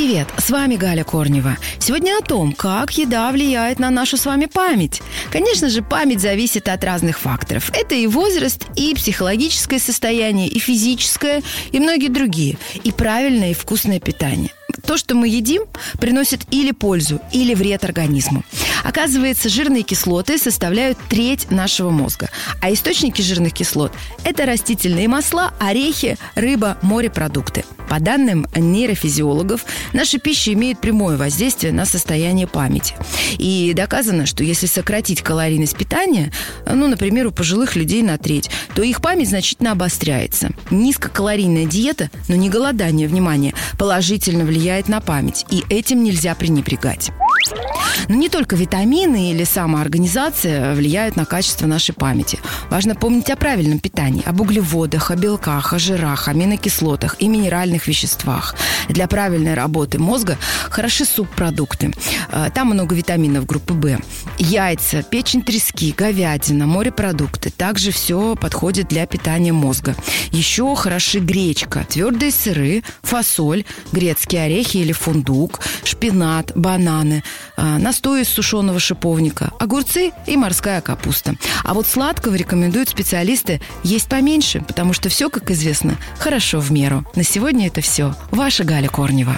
Привет, с вами Галя Корнева. Сегодня о том, как еда влияет на нашу с вами память. Конечно же, память зависит от разных факторов. Это и возраст, и психологическое состояние, и физическое, и многие другие. И правильное и вкусное питание то, что мы едим, приносит или пользу, или вред организму. Оказывается, жирные кислоты составляют треть нашего мозга. А источники жирных кислот – это растительные масла, орехи, рыба, морепродукты. По данным нейрофизиологов, наша пища имеет прямое воздействие на состояние памяти. И доказано, что если сократить калорийность питания, ну, например, у пожилых людей на треть, то их память значительно обостряется. Низкокалорийная диета, но не голодание, внимание, положительно влияет на память, и этим нельзя пренебрегать. Но не только витамины или самоорганизация влияют на качество нашей памяти. Важно помнить о правильном питании, об углеводах, о белках, о жирах, аминокислотах и минеральных веществах. Для правильной работы мозга хороши субпродукты. Э, там много витаминов группы В. Яйца, печень трески, говядина, морепродукты. Также все подходит для питания мозга. Еще хороши гречка, твердые сыры, фасоль, грецкие орехи или фундук, шпинат, бананы, а, настой из сушеного шиповника, огурцы и морская капуста. А вот сладкого рекомендуют специалисты есть поменьше, потому что все, как известно, хорошо в меру. На сегодня это все. Ваша Галя Корнева.